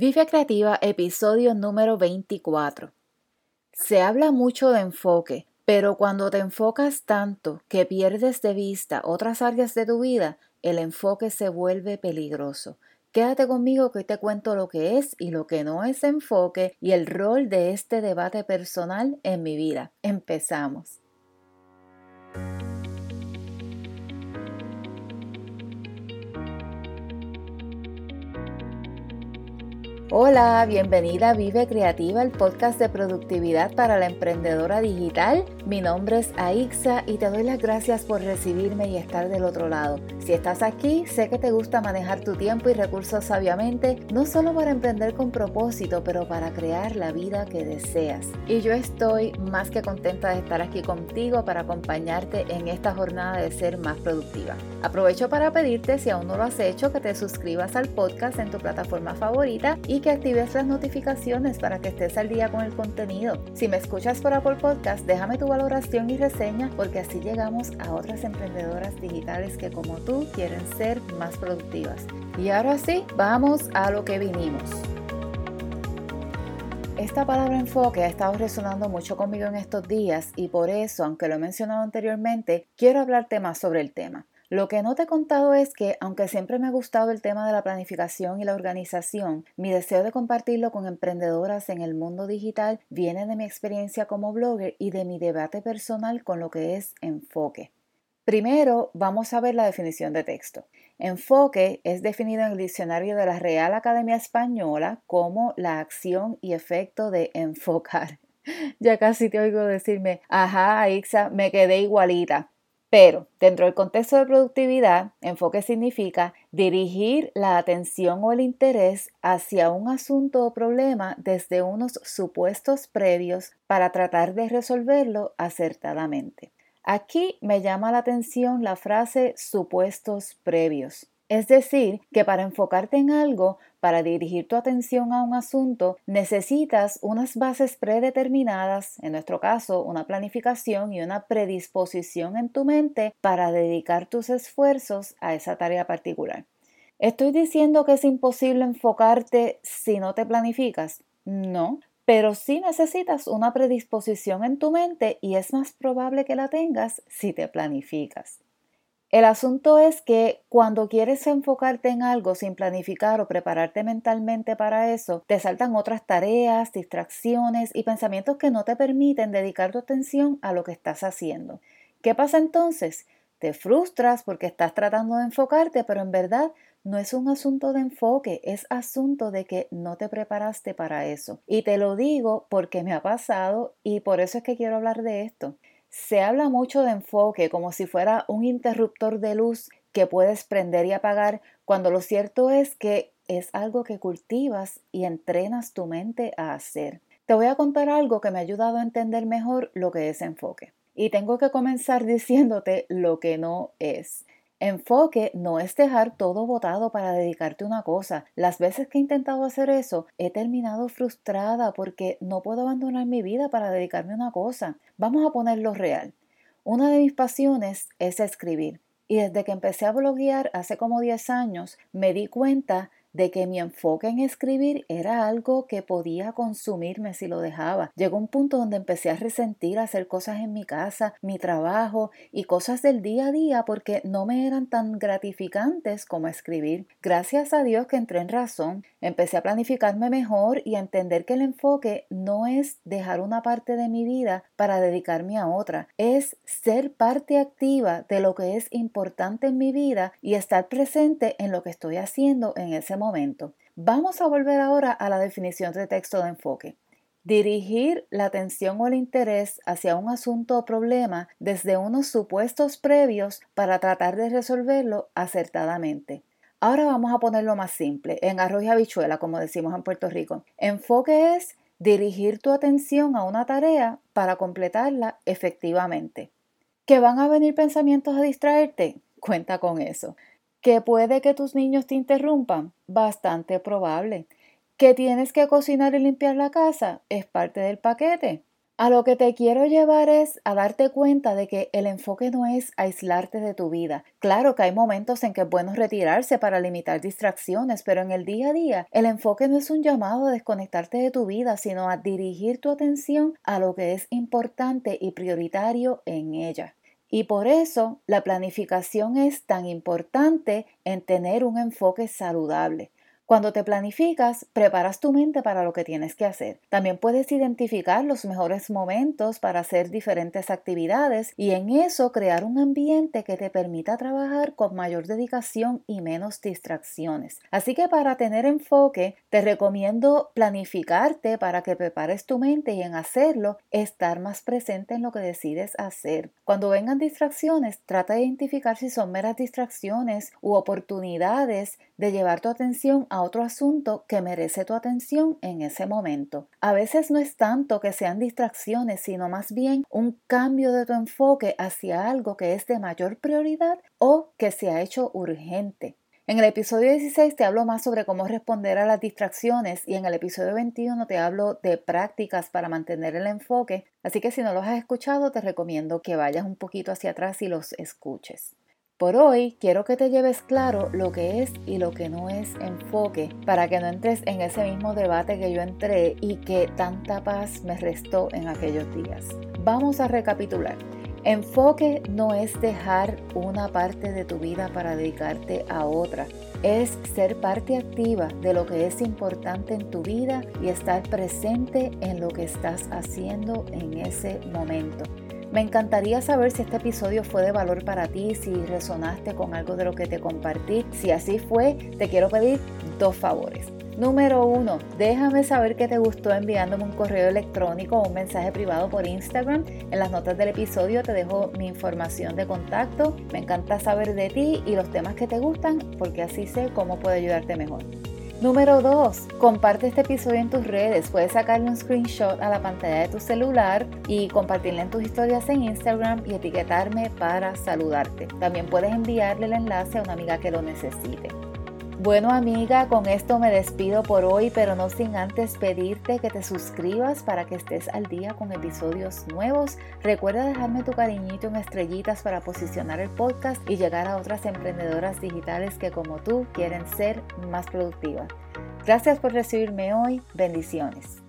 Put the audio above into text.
Vive Creativa, episodio número 24. Se habla mucho de enfoque, pero cuando te enfocas tanto que pierdes de vista otras áreas de tu vida, el enfoque se vuelve peligroso. Quédate conmigo que hoy te cuento lo que es y lo que no es enfoque y el rol de este debate personal en mi vida. Empezamos. Hola, bienvenida a Vive Creativa, el podcast de productividad para la emprendedora digital. Mi nombre es Aixa y te doy las gracias por recibirme y estar del otro lado. Si estás aquí, sé que te gusta manejar tu tiempo y recursos sabiamente, no solo para emprender con propósito, pero para crear la vida que deseas. Y yo estoy más que contenta de estar aquí contigo para acompañarte en esta jornada de ser más productiva. Aprovecho para pedirte, si aún no lo has hecho, que te suscribas al podcast en tu plataforma favorita y que actives las notificaciones para que estés al día con el contenido. Si me escuchas por Apple Podcast, déjame tu valoración y reseña porque así llegamos a otras emprendedoras digitales que como tú quieren ser más productivas. Y ahora sí, vamos a lo que vinimos. Esta palabra enfoque ha estado resonando mucho conmigo en estos días y por eso, aunque lo he mencionado anteriormente, quiero hablarte más sobre el tema. Lo que no te he contado es que, aunque siempre me ha gustado el tema de la planificación y la organización, mi deseo de compartirlo con emprendedoras en el mundo digital viene de mi experiencia como blogger y de mi debate personal con lo que es enfoque. Primero, vamos a ver la definición de texto. Enfoque es definido en el diccionario de la Real Academia Española como la acción y efecto de enfocar. Ya casi te oigo decirme, ajá, Ixa, me quedé igualita. Pero dentro del contexto de productividad, enfoque significa dirigir la atención o el interés hacia un asunto o problema desde unos supuestos previos para tratar de resolverlo acertadamente. Aquí me llama la atención la frase supuestos previos. Es decir, que para enfocarte en algo, para dirigir tu atención a un asunto, necesitas unas bases predeterminadas, en nuestro caso, una planificación y una predisposición en tu mente para dedicar tus esfuerzos a esa tarea particular. ¿Estoy diciendo que es imposible enfocarte si no te planificas? No, pero sí necesitas una predisposición en tu mente y es más probable que la tengas si te planificas. El asunto es que cuando quieres enfocarte en algo sin planificar o prepararte mentalmente para eso, te saltan otras tareas, distracciones y pensamientos que no te permiten dedicar tu atención a lo que estás haciendo. ¿Qué pasa entonces? Te frustras porque estás tratando de enfocarte, pero en verdad no es un asunto de enfoque, es asunto de que no te preparaste para eso. Y te lo digo porque me ha pasado y por eso es que quiero hablar de esto. Se habla mucho de enfoque como si fuera un interruptor de luz que puedes prender y apagar, cuando lo cierto es que es algo que cultivas y entrenas tu mente a hacer. Te voy a contar algo que me ha ayudado a entender mejor lo que es enfoque. Y tengo que comenzar diciéndote lo que no es. Enfoque no es dejar todo botado para dedicarte a una cosa. Las veces que he intentado hacer eso, he terminado frustrada porque no puedo abandonar mi vida para dedicarme a una cosa. Vamos a ponerlo real. Una de mis pasiones es escribir. Y desde que empecé a bloguear hace como 10 años, me di cuenta de que mi enfoque en escribir era algo que podía consumirme si lo dejaba. Llegó un punto donde empecé a resentir hacer cosas en mi casa, mi trabajo y cosas del día a día porque no me eran tan gratificantes como escribir. Gracias a Dios que entré en razón, empecé a planificarme mejor y a entender que el enfoque no es dejar una parte de mi vida para dedicarme a otra, es ser parte activa de lo que es importante en mi vida y estar presente en lo que estoy haciendo en ese momento momento. Vamos a volver ahora a la definición de texto de enfoque. Dirigir la atención o el interés hacia un asunto o problema desde unos supuestos previos para tratar de resolverlo acertadamente. Ahora vamos a ponerlo más simple, en arroz y habichuela, como decimos en Puerto Rico. Enfoque es dirigir tu atención a una tarea para completarla efectivamente. ¿Que van a venir pensamientos a distraerte? Cuenta con eso. ¿Que puede que tus niños te interrumpan? Bastante probable. ¿Que tienes que cocinar y limpiar la casa? Es parte del paquete. A lo que te quiero llevar es a darte cuenta de que el enfoque no es aislarte de tu vida. Claro que hay momentos en que es bueno retirarse para limitar distracciones, pero en el día a día el enfoque no es un llamado a desconectarte de tu vida, sino a dirigir tu atención a lo que es importante y prioritario en ella. Y por eso la planificación es tan importante en tener un enfoque saludable. Cuando te planificas, preparas tu mente para lo que tienes que hacer. También puedes identificar los mejores momentos para hacer diferentes actividades y en eso crear un ambiente que te permita trabajar con mayor dedicación y menos distracciones. Así que para tener enfoque, te recomiendo planificarte para que prepares tu mente y en hacerlo estar más presente en lo que decides hacer. Cuando vengan distracciones, trata de identificar si son meras distracciones u oportunidades de llevar tu atención a otro asunto que merece tu atención en ese momento. A veces no es tanto que sean distracciones, sino más bien un cambio de tu enfoque hacia algo que es de mayor prioridad o que se ha hecho urgente. En el episodio 16 te hablo más sobre cómo responder a las distracciones y en el episodio 21 te hablo de prácticas para mantener el enfoque, así que si no los has escuchado te recomiendo que vayas un poquito hacia atrás y los escuches. Por hoy quiero que te lleves claro lo que es y lo que no es enfoque para que no entres en ese mismo debate que yo entré y que tanta paz me restó en aquellos días. Vamos a recapitular. Enfoque no es dejar una parte de tu vida para dedicarte a otra. Es ser parte activa de lo que es importante en tu vida y estar presente en lo que estás haciendo en ese momento. Me encantaría saber si este episodio fue de valor para ti, si resonaste con algo de lo que te compartí. Si así fue, te quiero pedir dos favores. Número uno, déjame saber que te gustó enviándome un correo electrónico o un mensaje privado por Instagram. En las notas del episodio te dejo mi información de contacto. Me encanta saber de ti y los temas que te gustan porque así sé cómo puedo ayudarte mejor. Número 2. Comparte este episodio en tus redes. Puedes sacarle un screenshot a la pantalla de tu celular y compartirle en tus historias en Instagram y etiquetarme para saludarte. También puedes enviarle el enlace a una amiga que lo necesite. Bueno amiga, con esto me despido por hoy, pero no sin antes pedirte que te suscribas para que estés al día con episodios nuevos. Recuerda dejarme tu cariñito en estrellitas para posicionar el podcast y llegar a otras emprendedoras digitales que como tú quieren ser más productivas. Gracias por recibirme hoy. Bendiciones.